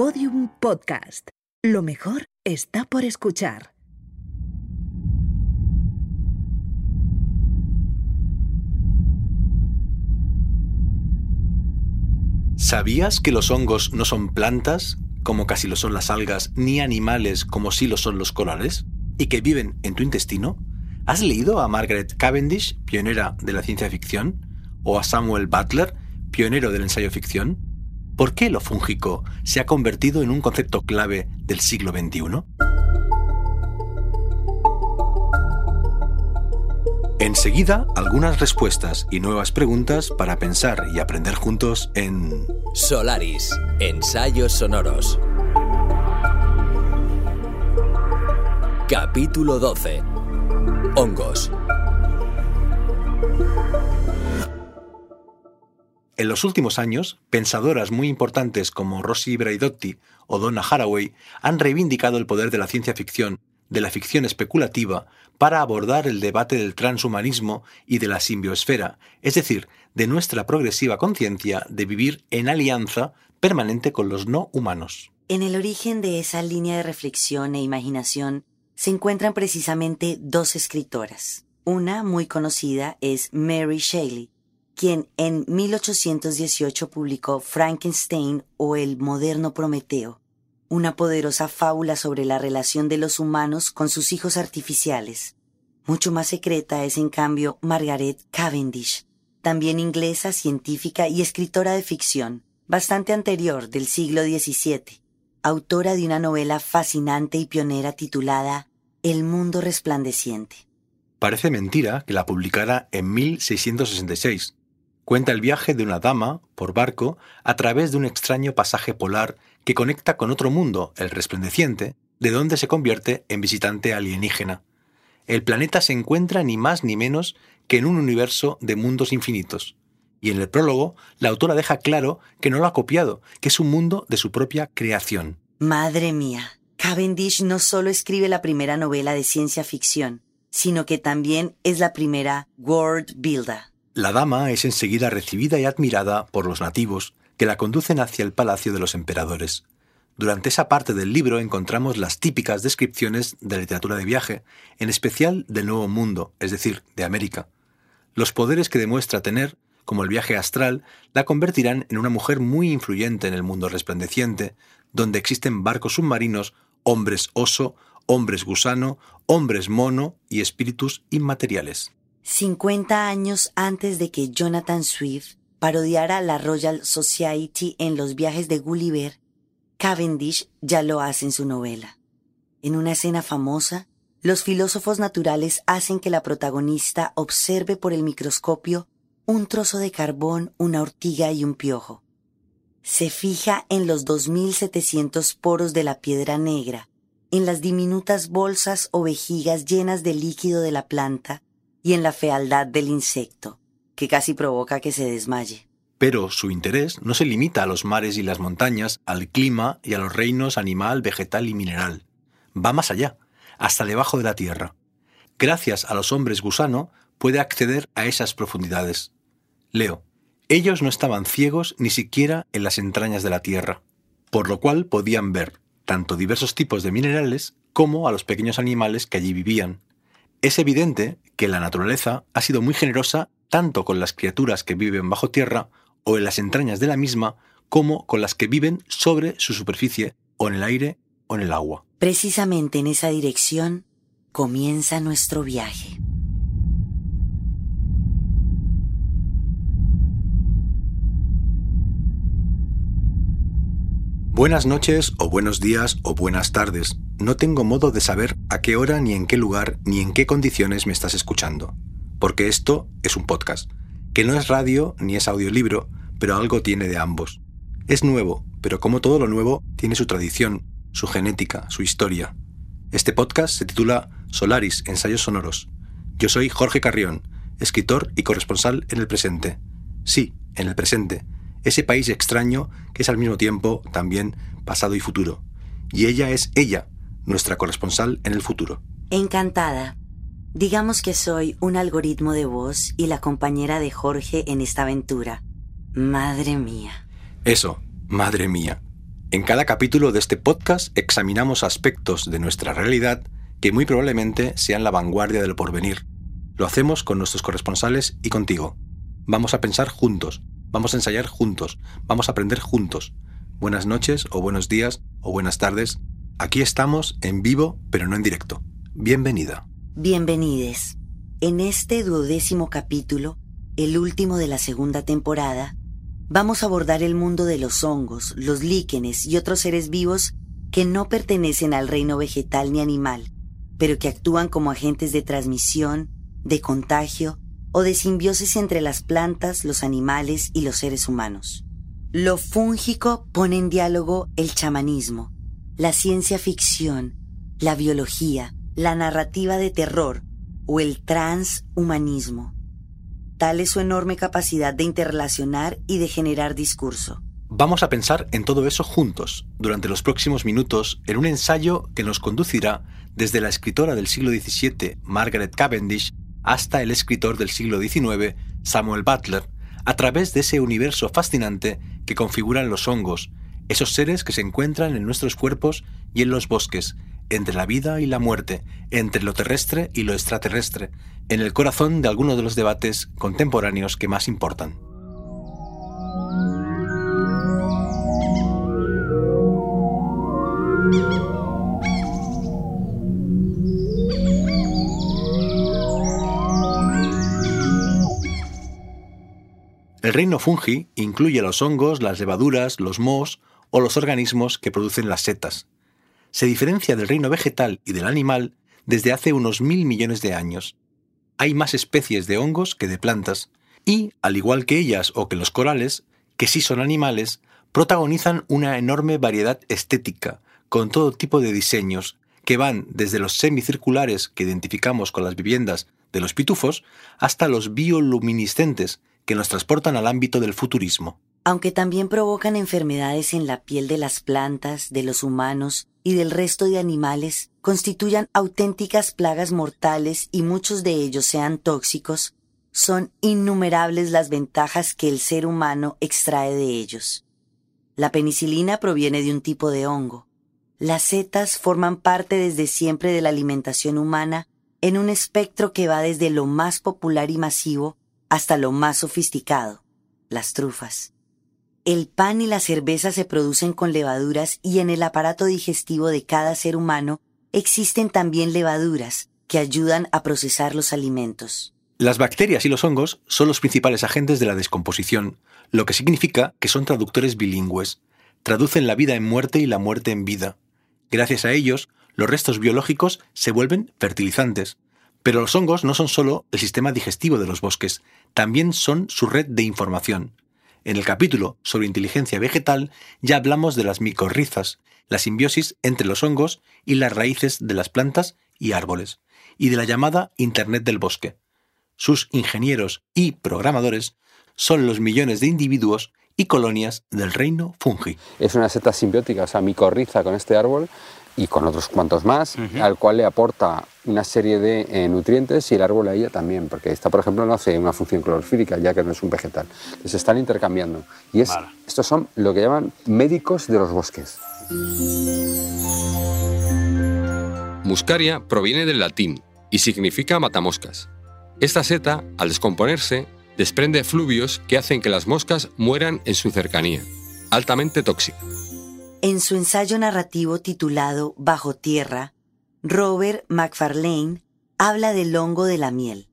Podium Podcast. Lo mejor está por escuchar. ¿Sabías que los hongos no son plantas, como casi lo son las algas, ni animales, como sí lo son los corales, y que viven en tu intestino? ¿Has leído a Margaret Cavendish, pionera de la ciencia ficción? ¿O a Samuel Butler, pionero del ensayo ficción? ¿Por qué lo fúngico se ha convertido en un concepto clave del siglo XXI? Enseguida, algunas respuestas y nuevas preguntas para pensar y aprender juntos en Solaris, ensayos sonoros. Capítulo 12. Hongos. En los últimos años, pensadoras muy importantes como Rosie Braidotti o Donna Haraway han reivindicado el poder de la ciencia ficción, de la ficción especulativa, para abordar el debate del transhumanismo y de la simbiosfera, es decir, de nuestra progresiva conciencia de vivir en alianza permanente con los no humanos. En el origen de esa línea de reflexión e imaginación se encuentran precisamente dos escritoras. Una muy conocida es Mary Shelley, quien en 1818 publicó Frankenstein o el moderno Prometeo, una poderosa fábula sobre la relación de los humanos con sus hijos artificiales. Mucho más secreta es en cambio Margaret Cavendish, también inglesa, científica y escritora de ficción, bastante anterior del siglo XVII, autora de una novela fascinante y pionera titulada El mundo resplandeciente. Parece mentira que la publicara en 1666, cuenta el viaje de una dama, por barco, a través de un extraño pasaje polar que conecta con otro mundo, el resplandeciente, de donde se convierte en visitante alienígena. El planeta se encuentra ni más ni menos que en un universo de mundos infinitos. Y en el prólogo, la autora deja claro que no lo ha copiado, que es un mundo de su propia creación. Madre mía, Cavendish no solo escribe la primera novela de ciencia ficción, sino que también es la primera world builder. La dama es enseguida recibida y admirada por los nativos que la conducen hacia el palacio de los emperadores. Durante esa parte del libro encontramos las típicas descripciones de la literatura de viaje, en especial del Nuevo Mundo, es decir, de América. Los poderes que demuestra tener, como el viaje astral, la convertirán en una mujer muy influyente en el mundo resplandeciente, donde existen barcos submarinos, hombres oso, hombres gusano, hombres mono y espíritus inmateriales. 50 años antes de que Jonathan Swift parodiara la Royal Society en los viajes de Gulliver, Cavendish ya lo hace en su novela. En una escena famosa, los filósofos naturales hacen que la protagonista observe por el microscopio un trozo de carbón, una ortiga y un piojo. Se fija en los 2.700 poros de la piedra negra, en las diminutas bolsas o vejigas llenas de líquido de la planta, y en la fealdad del insecto, que casi provoca que se desmaye. Pero su interés no se limita a los mares y las montañas, al clima y a los reinos animal, vegetal y mineral. Va más allá, hasta debajo de la tierra. Gracias a los hombres gusano puede acceder a esas profundidades. Leo, ellos no estaban ciegos ni siquiera en las entrañas de la tierra, por lo cual podían ver tanto diversos tipos de minerales como a los pequeños animales que allí vivían, es evidente que la naturaleza ha sido muy generosa tanto con las criaturas que viven bajo tierra o en las entrañas de la misma, como con las que viven sobre su superficie o en el aire o en el agua. Precisamente en esa dirección comienza nuestro viaje. Buenas noches o buenos días o buenas tardes. No tengo modo de saber a qué hora ni en qué lugar ni en qué condiciones me estás escuchando. Porque esto es un podcast, que no es radio ni es audiolibro, pero algo tiene de ambos. Es nuevo, pero como todo lo nuevo, tiene su tradición, su genética, su historia. Este podcast se titula Solaris, Ensayos Sonoros. Yo soy Jorge Carrión, escritor y corresponsal en el presente. Sí, en el presente ese país extraño que es al mismo tiempo también pasado y futuro. Y ella es ella, nuestra corresponsal en el futuro. Encantada. Digamos que soy un algoritmo de voz y la compañera de Jorge en esta aventura. Madre mía. Eso, madre mía. En cada capítulo de este podcast examinamos aspectos de nuestra realidad que muy probablemente sean la vanguardia del porvenir. Lo hacemos con nuestros corresponsales y contigo. Vamos a pensar juntos, vamos a ensayar juntos, vamos a aprender juntos. Buenas noches o buenos días o buenas tardes. Aquí estamos en vivo, pero no en directo. Bienvenida. Bienvenides. En este duodécimo capítulo, el último de la segunda temporada, vamos a abordar el mundo de los hongos, los líquenes y otros seres vivos que no pertenecen al reino vegetal ni animal, pero que actúan como agentes de transmisión, de contagio o de simbiosis entre las plantas, los animales y los seres humanos. Lo fúngico pone en diálogo el chamanismo, la ciencia ficción, la biología, la narrativa de terror o el transhumanismo. Tal es su enorme capacidad de interrelacionar y de generar discurso. Vamos a pensar en todo eso juntos, durante los próximos minutos, en un ensayo que nos conducirá desde la escritora del siglo XVII, Margaret Cavendish, hasta el escritor del siglo XIX, Samuel Butler, a través de ese universo fascinante que configuran los hongos, esos seres que se encuentran en nuestros cuerpos y en los bosques, entre la vida y la muerte, entre lo terrestre y lo extraterrestre, en el corazón de algunos de los debates contemporáneos que más importan. El reino fungi incluye los hongos, las levaduras, los mohos o los organismos que producen las setas. Se diferencia del reino vegetal y del animal desde hace unos mil millones de años hay más especies de hongos que de plantas, y, al igual que ellas o que los corales, que sí son animales, protagonizan una enorme variedad estética, con todo tipo de diseños, que van desde los semicirculares que identificamos con las viviendas de los pitufos hasta los bioluminiscentes que nos transportan al ámbito del futurismo aunque también provocan enfermedades en la piel de las plantas, de los humanos y del resto de animales, constituyan auténticas plagas mortales y muchos de ellos sean tóxicos, son innumerables las ventajas que el ser humano extrae de ellos. La penicilina proviene de un tipo de hongo. Las setas forman parte desde siempre de la alimentación humana en un espectro que va desde lo más popular y masivo hasta lo más sofisticado, las trufas. El pan y la cerveza se producen con levaduras y en el aparato digestivo de cada ser humano existen también levaduras que ayudan a procesar los alimentos. Las bacterias y los hongos son los principales agentes de la descomposición, lo que significa que son traductores bilingües. Traducen la vida en muerte y la muerte en vida. Gracias a ellos, los restos biológicos se vuelven fertilizantes. Pero los hongos no son solo el sistema digestivo de los bosques, también son su red de información. En el capítulo sobre inteligencia vegetal ya hablamos de las micorrizas, la simbiosis entre los hongos y las raíces de las plantas y árboles, y de la llamada Internet del bosque. Sus ingenieros y programadores son los millones de individuos y colonias del reino fungi. Es una seta simbiótica, o sea, micorriza con este árbol y con otros cuantos más, al cual le aporta una serie de eh, nutrientes y el árbol a ella también, porque esta, por ejemplo, no hace una función clorofílica, ya que no es un vegetal. Se están intercambiando. Y es, estos son lo que llaman médicos de los bosques. Muscaria proviene del latín y significa matamoscas. Esta seta, al descomponerse, desprende fluvios que hacen que las moscas mueran en su cercanía, altamente tóxica. En su ensayo narrativo titulado Bajo Tierra, Robert McFarlane habla del hongo de la miel,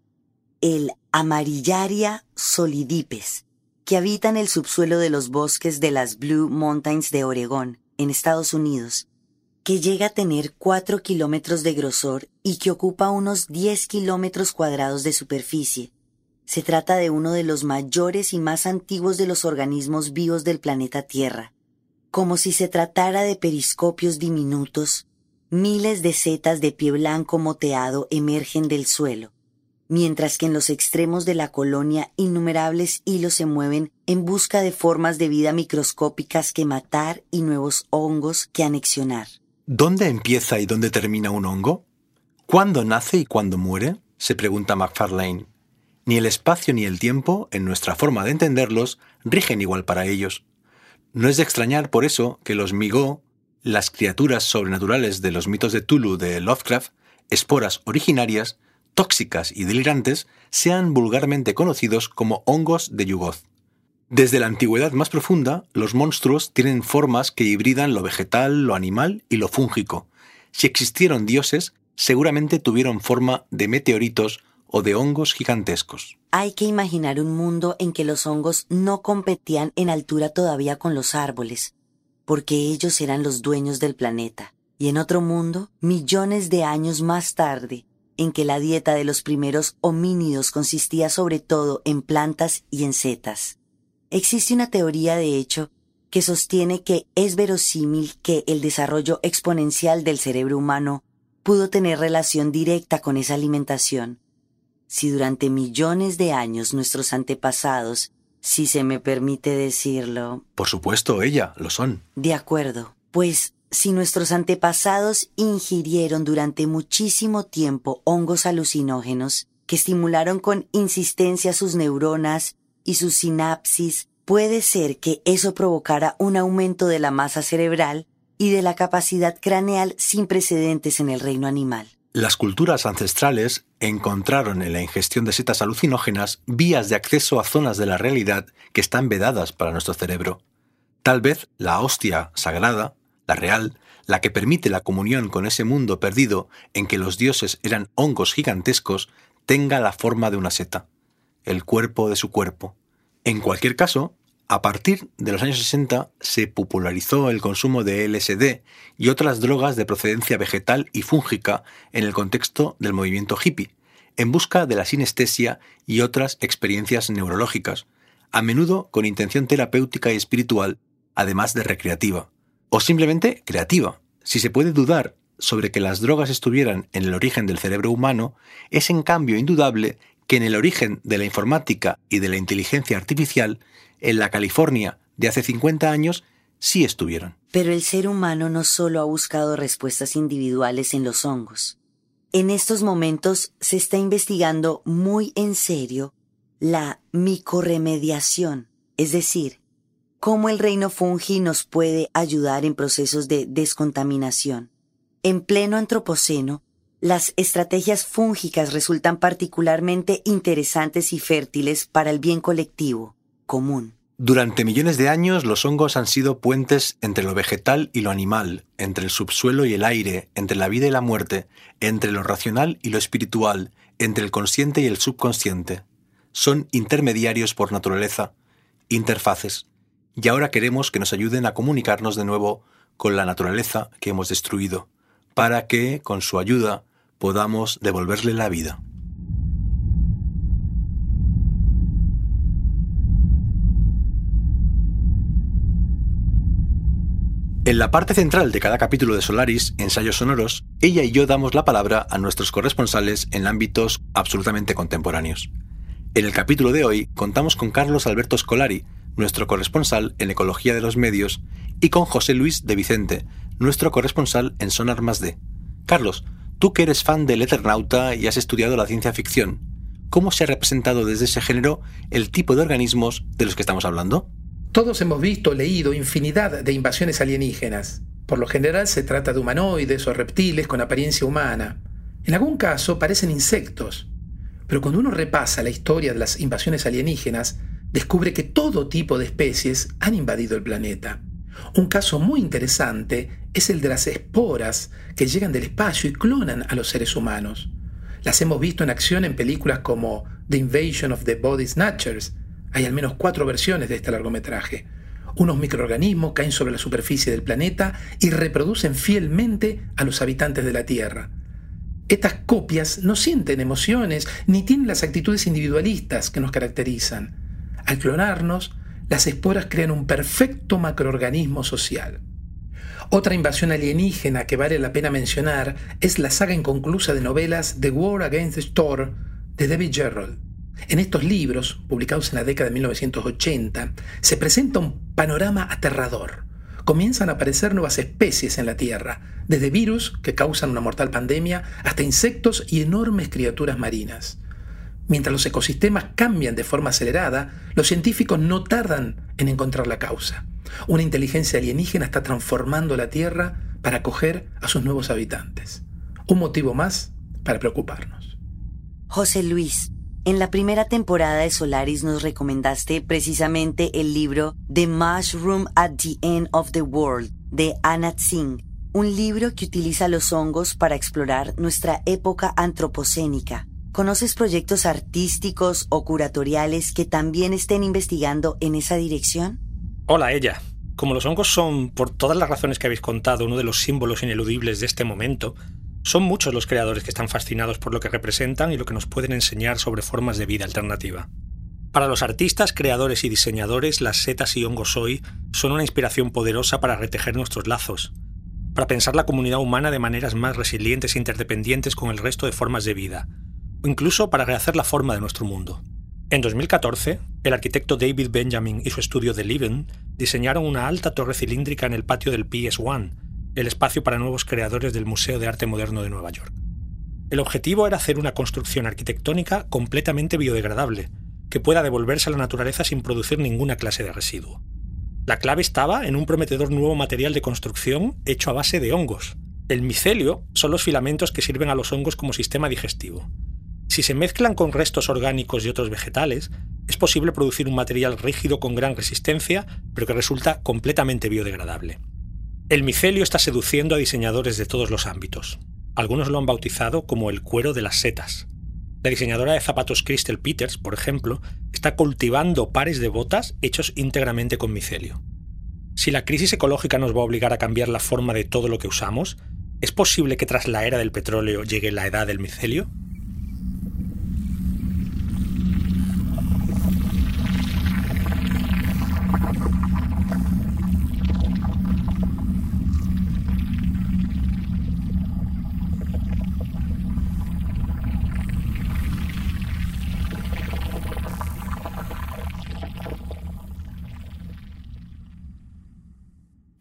el Amarillaria solidipes, que habita en el subsuelo de los bosques de las Blue Mountains de Oregón, en Estados Unidos, que llega a tener 4 kilómetros de grosor y que ocupa unos 10 kilómetros cuadrados de superficie. Se trata de uno de los mayores y más antiguos de los organismos vivos del planeta Tierra como si se tratara de periscopios diminutos, miles de setas de pie blanco moteado emergen del suelo, mientras que en los extremos de la colonia innumerables hilos se mueven en busca de formas de vida microscópicas que matar y nuevos hongos que anexionar. ¿Dónde empieza y dónde termina un hongo? ¿Cuándo nace y cuándo muere? se pregunta McFarlane. Ni el espacio ni el tiempo, en nuestra forma de entenderlos, rigen igual para ellos. No es de extrañar por eso que los Migó, las criaturas sobrenaturales de los mitos de Tulu de Lovecraft, esporas originarias, tóxicas y delirantes, sean vulgarmente conocidos como hongos de Yugoth. Desde la antigüedad más profunda, los monstruos tienen formas que hibridan lo vegetal, lo animal y lo fúngico. Si existieron dioses, seguramente tuvieron forma de meteoritos o de hongos gigantescos. Hay que imaginar un mundo en que los hongos no competían en altura todavía con los árboles, porque ellos eran los dueños del planeta. Y en otro mundo, millones de años más tarde, en que la dieta de los primeros homínidos consistía sobre todo en plantas y en setas. Existe una teoría, de hecho, que sostiene que es verosímil que el desarrollo exponencial del cerebro humano pudo tener relación directa con esa alimentación. Si durante millones de años nuestros antepasados, si se me permite decirlo... Por supuesto, ella, lo son. De acuerdo, pues si nuestros antepasados ingirieron durante muchísimo tiempo hongos alucinógenos que estimularon con insistencia sus neuronas y sus sinapsis, puede ser que eso provocara un aumento de la masa cerebral y de la capacidad craneal sin precedentes en el reino animal. Las culturas ancestrales encontraron en la ingestión de setas alucinógenas vías de acceso a zonas de la realidad que están vedadas para nuestro cerebro. Tal vez la hostia sagrada la real, la que permite la comunión con ese mundo perdido en que los dioses eran hongos gigantescos, tenga la forma de una seta, el cuerpo de su cuerpo. En cualquier caso, a partir de los años 60 se popularizó el consumo de LSD y otras drogas de procedencia vegetal y fúngica en el contexto del movimiento hippie, en busca de la sinestesia y otras experiencias neurológicas, a menudo con intención terapéutica y espiritual, además de recreativa o simplemente creativa. Si se puede dudar sobre que las drogas estuvieran en el origen del cerebro humano, es en cambio indudable que en el origen de la informática y de la inteligencia artificial, en la California de hace 50 años, sí estuvieron. Pero el ser humano no solo ha buscado respuestas individuales en los hongos. En estos momentos se está investigando muy en serio la micorremediación, es decir, cómo el reino fungi nos puede ayudar en procesos de descontaminación. En pleno antropoceno, las estrategias fúngicas resultan particularmente interesantes y fértiles para el bien colectivo, Durante millones de años los hongos han sido puentes entre lo vegetal y lo animal, entre el subsuelo y el aire, entre la vida y la muerte, entre lo racional y lo espiritual, entre el consciente y el subconsciente. Son intermediarios por naturaleza, interfaces y ahora queremos que nos ayuden a comunicarnos de nuevo con la naturaleza que hemos destruido, para que, con su ayuda, podamos devolverle la vida. En la parte central de cada capítulo de Solaris, Ensayos Sonoros, ella y yo damos la palabra a nuestros corresponsales en ámbitos absolutamente contemporáneos. En el capítulo de hoy contamos con Carlos Alberto Scolari, nuestro corresponsal en Ecología de los Medios, y con José Luis de Vicente, nuestro corresponsal en Sonar Más D. Carlos, tú que eres fan del Eternauta y has estudiado la ciencia ficción, ¿cómo se ha representado desde ese género el tipo de organismos de los que estamos hablando? Todos hemos visto, leído infinidad de invasiones alienígenas. Por lo general se trata de humanoides o reptiles con apariencia humana. En algún caso parecen insectos. Pero cuando uno repasa la historia de las invasiones alienígenas, descubre que todo tipo de especies han invadido el planeta. Un caso muy interesante es el de las esporas que llegan del espacio y clonan a los seres humanos. Las hemos visto en acción en películas como The Invasion of the Body Snatchers. Hay al menos cuatro versiones de este largometraje. Unos microorganismos caen sobre la superficie del planeta y reproducen fielmente a los habitantes de la Tierra. Estas copias no sienten emociones ni tienen las actitudes individualistas que nos caracterizan. Al clonarnos, las esporas crean un perfecto macroorganismo social. Otra invasión alienígena que vale la pena mencionar es la saga inconclusa de novelas The War Against the Store de David Gerrold. En estos libros, publicados en la década de 1980, se presenta un panorama aterrador. Comienzan a aparecer nuevas especies en la Tierra, desde virus que causan una mortal pandemia hasta insectos y enormes criaturas marinas. Mientras los ecosistemas cambian de forma acelerada, los científicos no tardan en encontrar la causa. Una inteligencia alienígena está transformando la Tierra para acoger a sus nuevos habitantes. Un motivo más para preocuparnos. José Luis, en la primera temporada de Solaris nos recomendaste precisamente el libro The Mushroom at the End of the World de Anat Singh, un libro que utiliza los hongos para explorar nuestra época antropocénica. ¿Conoces proyectos artísticos o curatoriales que también estén investigando en esa dirección? Hola, ella. Como los hongos son, por todas las razones que habéis contado, uno de los símbolos ineludibles de este momento, son muchos los creadores que están fascinados por lo que representan y lo que nos pueden enseñar sobre formas de vida alternativa. Para los artistas, creadores y diseñadores, las setas y hongos hoy son una inspiración poderosa para retejer nuestros lazos, para pensar la comunidad humana de maneras más resilientes e interdependientes con el resto de formas de vida, o incluso para rehacer la forma de nuestro mundo. En 2014, el arquitecto David Benjamin y su estudio The Living diseñaron una alta torre cilíndrica en el patio del PS1, el espacio para nuevos creadores del Museo de Arte Moderno de Nueva York. El objetivo era hacer una construcción arquitectónica completamente biodegradable, que pueda devolverse a la naturaleza sin producir ninguna clase de residuo. La clave estaba en un prometedor nuevo material de construcción hecho a base de hongos. El micelio son los filamentos que sirven a los hongos como sistema digestivo. Si se mezclan con restos orgánicos y otros vegetales, es posible producir un material rígido con gran resistencia, pero que resulta completamente biodegradable. El micelio está seduciendo a diseñadores de todos los ámbitos. Algunos lo han bautizado como el cuero de las setas. La diseñadora de zapatos Crystal Peters, por ejemplo, está cultivando pares de botas hechos íntegramente con micelio. Si la crisis ecológica nos va a obligar a cambiar la forma de todo lo que usamos, ¿es posible que tras la era del petróleo llegue la edad del micelio?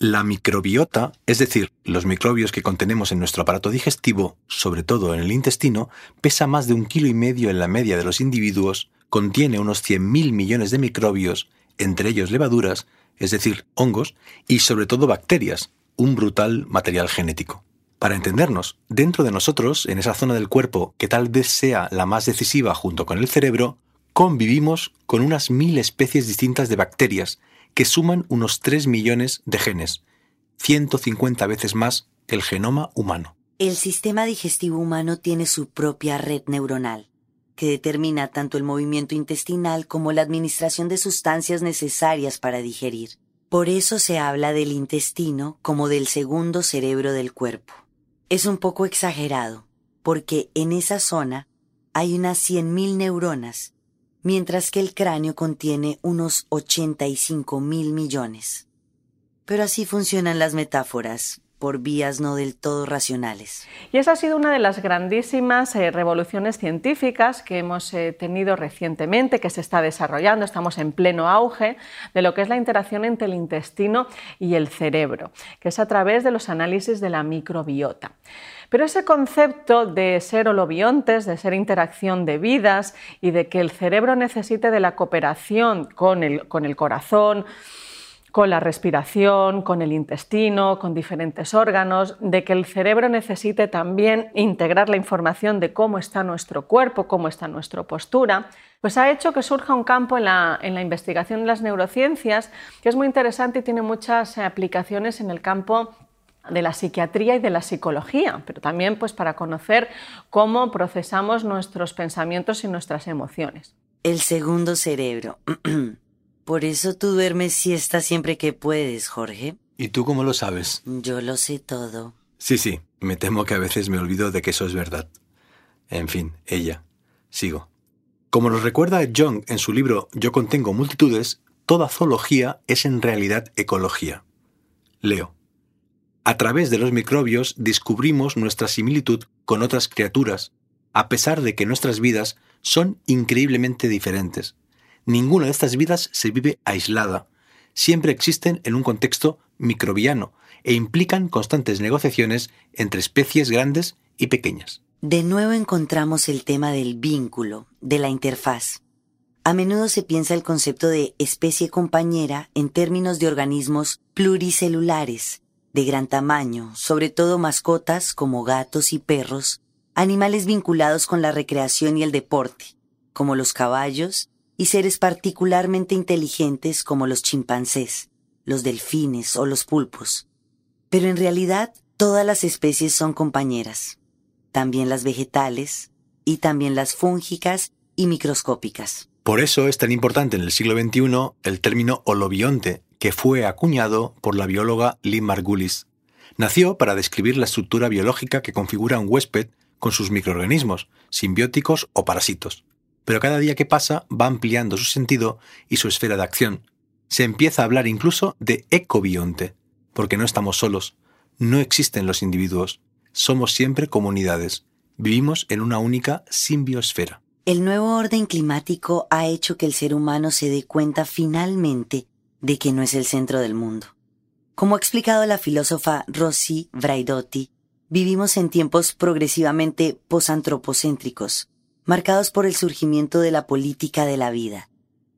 La microbiota, es decir, los microbios que contenemos en nuestro aparato digestivo, sobre todo en el intestino, pesa más de un kilo y medio en la media de los individuos, contiene unos 100.000 millones de microbios, entre ellos levaduras, es decir, hongos, y sobre todo bacterias, un brutal material genético. Para entendernos, dentro de nosotros, en esa zona del cuerpo que tal vez sea la más decisiva junto con el cerebro, convivimos con unas mil especies distintas de bacterias que suman unos 3 millones de genes, 150 veces más que el genoma humano. El sistema digestivo humano tiene su propia red neuronal, que determina tanto el movimiento intestinal como la administración de sustancias necesarias para digerir. Por eso se habla del intestino como del segundo cerebro del cuerpo. Es un poco exagerado, porque en esa zona hay unas 100.000 neuronas mientras que el cráneo contiene unos 85 mil millones. Pero así funcionan las metáforas, por vías no del todo racionales. Y esa ha sido una de las grandísimas eh, revoluciones científicas que hemos eh, tenido recientemente, que se está desarrollando, estamos en pleno auge, de lo que es la interacción entre el intestino y el cerebro, que es a través de los análisis de la microbiota. Pero ese concepto de ser holobiontes, de ser interacción de vidas y de que el cerebro necesite de la cooperación con el, con el corazón, con la respiración, con el intestino, con diferentes órganos, de que el cerebro necesite también integrar la información de cómo está nuestro cuerpo, cómo está nuestra postura, pues ha hecho que surja un campo en la, en la investigación de las neurociencias que es muy interesante y tiene muchas aplicaciones en el campo de la psiquiatría y de la psicología, pero también pues para conocer cómo procesamos nuestros pensamientos y nuestras emociones. El segundo cerebro. Por eso tú duermes siesta siempre que puedes, Jorge. ¿Y tú cómo lo sabes? Yo lo sé todo. Sí, sí, me temo que a veces me olvido de que eso es verdad. En fin, ella. Sigo. Como nos recuerda Jung en su libro Yo contengo multitudes, toda zoología es en realidad ecología. Leo. A través de los microbios descubrimos nuestra similitud con otras criaturas, a pesar de que nuestras vidas son increíblemente diferentes. Ninguna de estas vidas se vive aislada. Siempre existen en un contexto microbiano e implican constantes negociaciones entre especies grandes y pequeñas. De nuevo encontramos el tema del vínculo, de la interfaz. A menudo se piensa el concepto de especie compañera en términos de organismos pluricelulares, de gran tamaño, sobre todo mascotas como gatos y perros, animales vinculados con la recreación y el deporte, como los caballos, y seres particularmente inteligentes como los chimpancés, los delfines o los pulpos. Pero en realidad todas las especies son compañeras, también las vegetales y también las fúngicas y microscópicas. Por eso es tan importante en el siglo XXI el término holobionte, que fue acuñado por la bióloga Lee Margulis. Nació para describir la estructura biológica que configura un huésped con sus microorganismos, simbióticos o parásitos. Pero cada día que pasa va ampliando su sentido y su esfera de acción. Se empieza a hablar incluso de ecobionte, porque no estamos solos, no existen los individuos, somos siempre comunidades, vivimos en una única simbiosfera. El nuevo orden climático ha hecho que el ser humano se dé cuenta finalmente de que no es el centro del mundo. Como ha explicado la filósofa Rossi Braidotti, vivimos en tiempos progresivamente posantropocéntricos, marcados por el surgimiento de la política de la vida.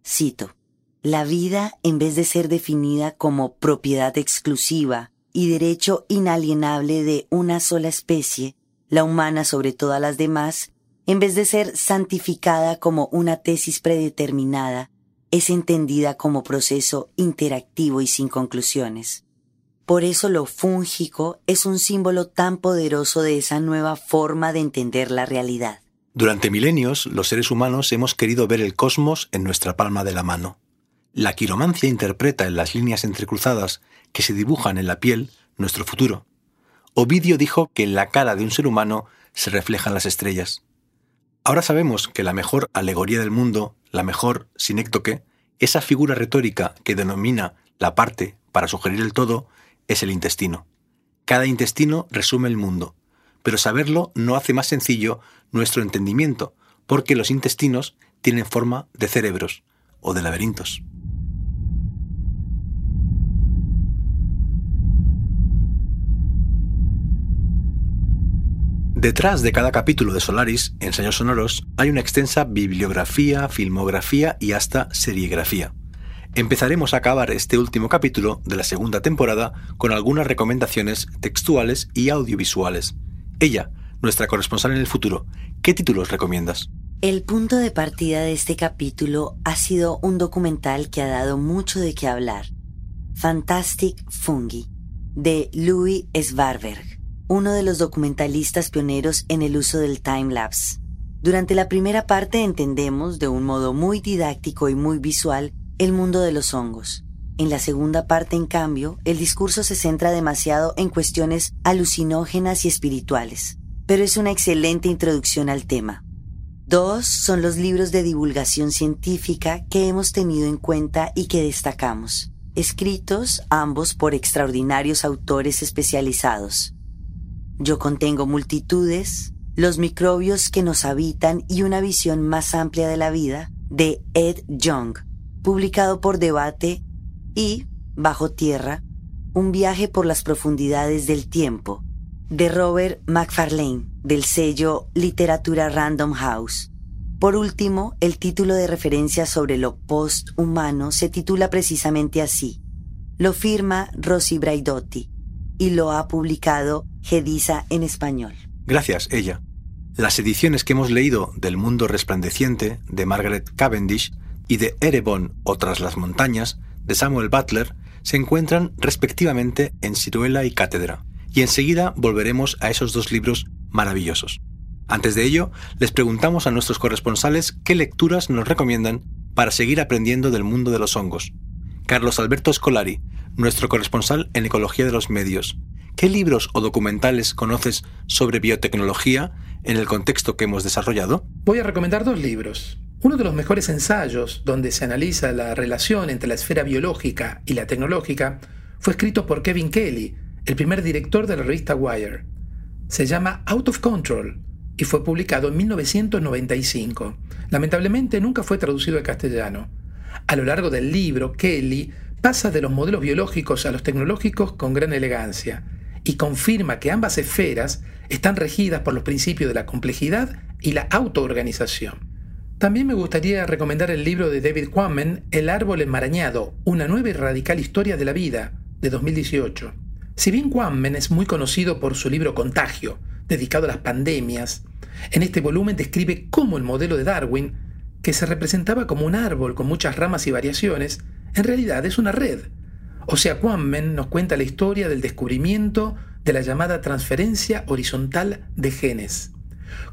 Cito, la vida, en vez de ser definida como propiedad exclusiva y derecho inalienable de una sola especie, la humana sobre todas las demás, en vez de ser santificada como una tesis predeterminada, es entendida como proceso interactivo y sin conclusiones. Por eso lo fúngico es un símbolo tan poderoso de esa nueva forma de entender la realidad. Durante milenios, los seres humanos hemos querido ver el cosmos en nuestra palma de la mano. La quiromancia interpreta en las líneas entrecruzadas que se dibujan en la piel nuestro futuro. Ovidio dijo que en la cara de un ser humano se reflejan las estrellas. Ahora sabemos que la mejor alegoría del mundo, la mejor sinéctoque, esa figura retórica que denomina la parte para sugerir el todo, es el intestino. Cada intestino resume el mundo, pero saberlo no hace más sencillo nuestro entendimiento, porque los intestinos tienen forma de cerebros o de laberintos. Detrás de cada capítulo de Solaris, Ensayos Sonoros, hay una extensa bibliografía, filmografía y hasta serigrafía. Empezaremos a acabar este último capítulo de la segunda temporada con algunas recomendaciones textuales y audiovisuales. Ella, nuestra corresponsal en el futuro, ¿qué títulos recomiendas? El punto de partida de este capítulo ha sido un documental que ha dado mucho de qué hablar. Fantastic Fungi, de Louis Svarberg uno de los documentalistas pioneros en el uso del time-lapse. Durante la primera parte entendemos de un modo muy didáctico y muy visual el mundo de los hongos. En la segunda parte, en cambio, el discurso se centra demasiado en cuestiones alucinógenas y espirituales, pero es una excelente introducción al tema. Dos son los libros de divulgación científica que hemos tenido en cuenta y que destacamos, escritos ambos por extraordinarios autores especializados. Yo contengo multitudes, los microbios que nos habitan y una visión más amplia de la vida de Ed Young, publicado por Debate y Bajo Tierra, un viaje por las profundidades del tiempo, de Robert McFarlane, del sello Literatura Random House. Por último, el título de referencia sobre lo post-humano se titula precisamente así. Lo firma Rosy Braidotti y lo ha publicado Gedisa en español. Gracias, ella. Las ediciones que hemos leído del Mundo Resplandeciente de Margaret Cavendish y de Erebon o Tras las Montañas de Samuel Butler se encuentran respectivamente en Ciruela y Cátedra, y enseguida volveremos a esos dos libros maravillosos. Antes de ello, les preguntamos a nuestros corresponsales qué lecturas nos recomiendan para seguir aprendiendo del mundo de los hongos. Carlos Alberto Scolari, nuestro corresponsal en Ecología de los Medios, ¿Qué libros o documentales conoces sobre biotecnología en el contexto que hemos desarrollado? Voy a recomendar dos libros. Uno de los mejores ensayos donde se analiza la relación entre la esfera biológica y la tecnológica fue escrito por Kevin Kelly, el primer director de la revista Wire. Se llama Out of Control y fue publicado en 1995. Lamentablemente nunca fue traducido al castellano. A lo largo del libro, Kelly pasa de los modelos biológicos a los tecnológicos con gran elegancia y confirma que ambas esferas están regidas por los principios de la complejidad y la autoorganización. También me gustaría recomendar el libro de David Quammen, El árbol enmarañado, una nueva y radical historia de la vida, de 2018. Si bien Quammen es muy conocido por su libro Contagio, dedicado a las pandemias, en este volumen describe cómo el modelo de Darwin, que se representaba como un árbol con muchas ramas y variaciones, en realidad es una red. O sea, Quammen nos cuenta la historia del descubrimiento de la llamada transferencia horizontal de genes.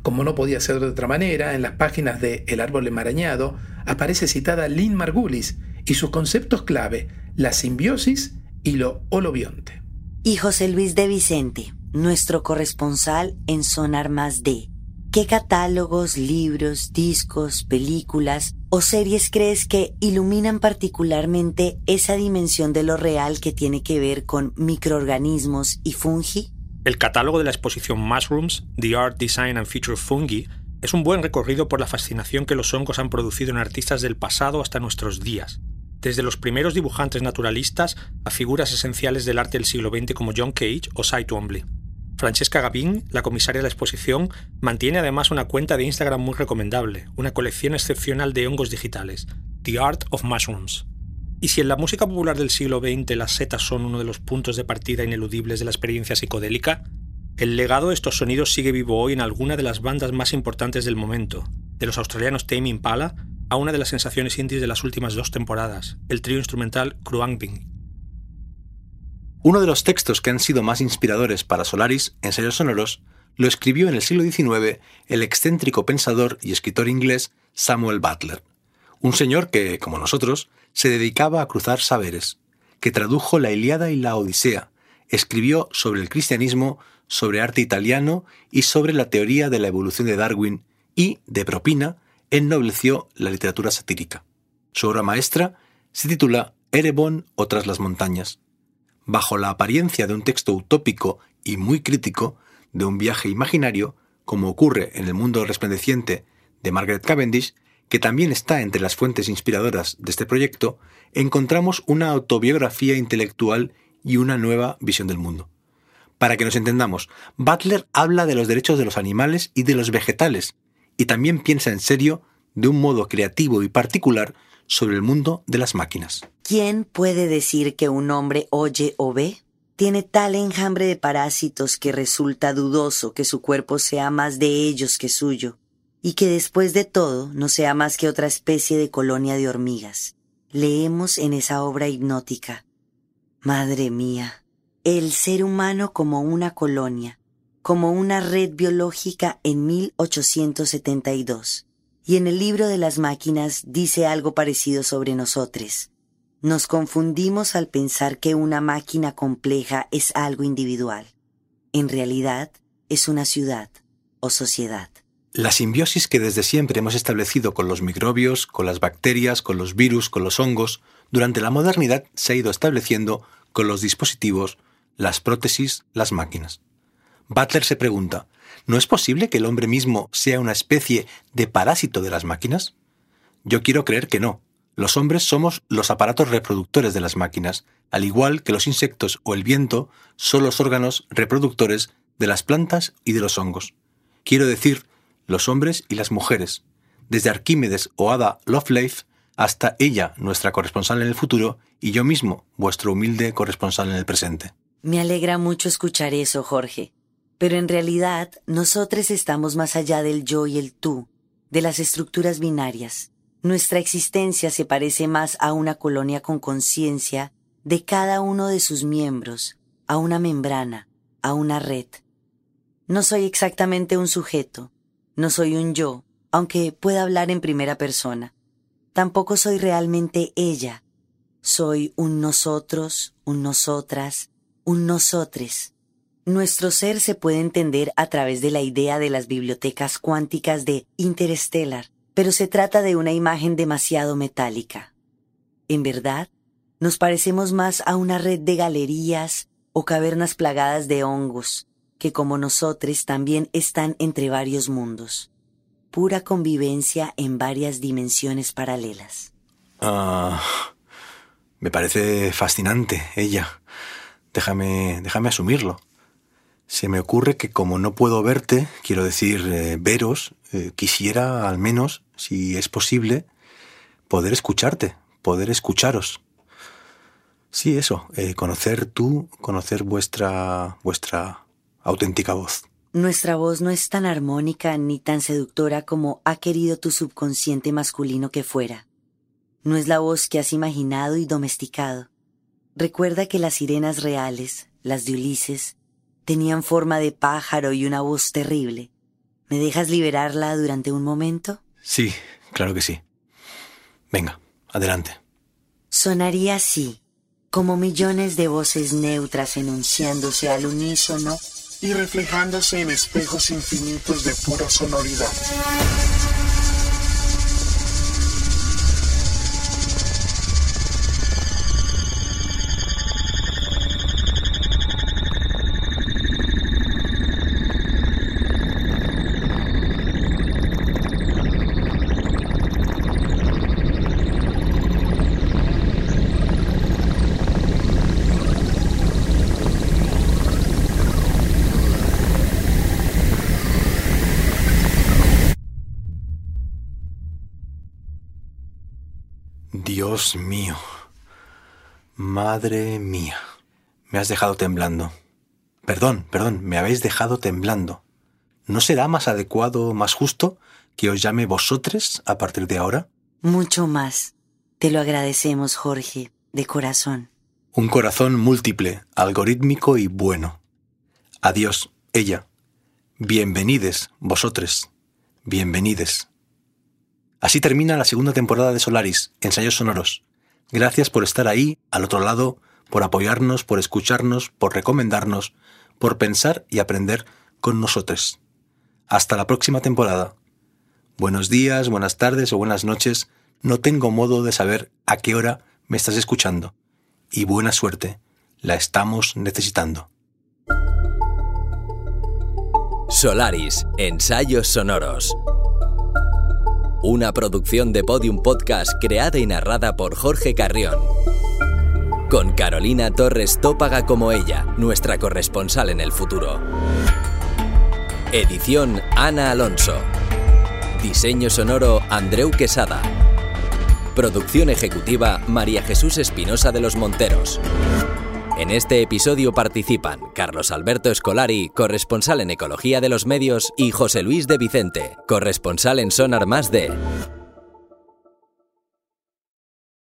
Como no podía ser de otra manera, en las páginas de El árbol enmarañado aparece citada Lynn Margulis y sus conceptos clave, la simbiosis y lo holobionte. Y José Luis de Vicente, nuestro corresponsal en Sonar Más D. ¿Qué catálogos, libros, discos, películas o series crees que iluminan particularmente esa dimensión de lo real que tiene que ver con microorganismos y fungi? El catálogo de la exposición Mushrooms, The Art, Design and Future Fungi, es un buen recorrido por la fascinación que los hongos han producido en artistas del pasado hasta nuestros días, desde los primeros dibujantes naturalistas a figuras esenciales del arte del siglo XX como John Cage o Cy Twombly. Francesca Gavin, la comisaria de la exposición, mantiene además una cuenta de Instagram muy recomendable, una colección excepcional de hongos digitales, The Art of Mushrooms. Y si en la música popular del siglo XX las setas son uno de los puntos de partida ineludibles de la experiencia psicodélica, el legado de estos sonidos sigue vivo hoy en alguna de las bandas más importantes del momento, de los australianos Tame Impala a una de las sensaciones indies de las últimas dos temporadas, el trío instrumental Kruangbin. Uno de los textos que han sido más inspiradores para Solaris, Ensayos Sonoros, lo escribió en el siglo XIX el excéntrico pensador y escritor inglés Samuel Butler, un señor que, como nosotros, se dedicaba a cruzar saberes, que tradujo la Iliada y la Odisea, escribió sobre el cristianismo, sobre arte italiano y sobre la teoría de la evolución de Darwin y, de propina, ennobleció la literatura satírica. Su obra maestra se titula Erebon o Tras las montañas, bajo la apariencia de un texto utópico y muy crítico de un viaje imaginario, como ocurre en el mundo resplandeciente de Margaret Cavendish, que también está entre las fuentes inspiradoras de este proyecto, encontramos una autobiografía intelectual y una nueva visión del mundo. Para que nos entendamos, Butler habla de los derechos de los animales y de los vegetales, y también piensa en serio, de un modo creativo y particular, sobre el mundo de las máquinas. ¿Quién puede decir que un hombre oye o ve? Tiene tal enjambre de parásitos que resulta dudoso que su cuerpo sea más de ellos que suyo, y que después de todo no sea más que otra especie de colonia de hormigas. Leemos en esa obra hipnótica. Madre mía, el ser humano como una colonia, como una red biológica en 1872 y en el libro de las máquinas dice algo parecido sobre nosotros. Nos confundimos al pensar que una máquina compleja es algo individual. En realidad, es una ciudad o sociedad. La simbiosis que desde siempre hemos establecido con los microbios, con las bacterias, con los virus, con los hongos, durante la modernidad se ha ido estableciendo con los dispositivos, las prótesis, las máquinas. Butler se pregunta, ¿no es posible que el hombre mismo sea una especie de parásito de las máquinas? Yo quiero creer que no. Los hombres somos los aparatos reproductores de las máquinas, al igual que los insectos o el viento son los órganos reproductores de las plantas y de los hongos. Quiero decir, los hombres y las mujeres, desde Arquímedes o Ada Lovelace hasta ella, nuestra corresponsal en el futuro, y yo mismo, vuestro humilde corresponsal en el presente. Me alegra mucho escuchar eso, Jorge. Pero en realidad, nosotros estamos más allá del yo y el tú, de las estructuras binarias. Nuestra existencia se parece más a una colonia con conciencia de cada uno de sus miembros, a una membrana, a una red. No soy exactamente un sujeto, no soy un yo, aunque pueda hablar en primera persona. Tampoco soy realmente ella. Soy un nosotros, un nosotras, un nosotres. Nuestro ser se puede entender a través de la idea de las bibliotecas cuánticas de Interstellar, pero se trata de una imagen demasiado metálica. En verdad, nos parecemos más a una red de galerías o cavernas plagadas de hongos, que como nosotros también están entre varios mundos. Pura convivencia en varias dimensiones paralelas. Ah, me parece fascinante ella. Déjame, déjame asumirlo. Se me ocurre que como no puedo verte, quiero decir eh, veros, eh, quisiera al menos, si es posible, poder escucharte, poder escucharos. Sí, eso, eh, conocer tú, conocer vuestra, vuestra auténtica voz. Nuestra voz no es tan armónica ni tan seductora como ha querido tu subconsciente masculino que fuera. No es la voz que has imaginado y domesticado. Recuerda que las sirenas reales, las de Ulises, tenían forma de pájaro y una voz terrible. ¿Me dejas liberarla durante un momento? Sí, claro que sí. Venga, adelante. Sonaría así, como millones de voces neutras enunciándose al unísono y reflejándose en espejos infinitos de pura sonoridad. Dios mío. Madre mía. Me has dejado temblando. Perdón, perdón, me habéis dejado temblando. ¿No será más adecuado, más justo, que os llame vosotros a partir de ahora? Mucho más. Te lo agradecemos, Jorge, de corazón. Un corazón múltiple, algorítmico y bueno. Adiós, ella. Bienvenides, vosotros. Bienvenides. Así termina la segunda temporada de Solaris, Ensayos Sonoros. Gracias por estar ahí, al otro lado, por apoyarnos, por escucharnos, por recomendarnos, por pensar y aprender con nosotros. Hasta la próxima temporada. Buenos días, buenas tardes o buenas noches. No tengo modo de saber a qué hora me estás escuchando. Y buena suerte. La estamos necesitando. Solaris, Ensayos Sonoros. Una producción de Podium Podcast creada y narrada por Jorge Carrión. Con Carolina Torres Tópaga como ella, nuestra corresponsal en el futuro. Edición Ana Alonso. Diseño sonoro Andreu Quesada. Producción ejecutiva María Jesús Espinosa de los Monteros. En este episodio participan Carlos Alberto Escolari, corresponsal en Ecología de los Medios, y José Luis de Vicente, corresponsal en Sonar Más de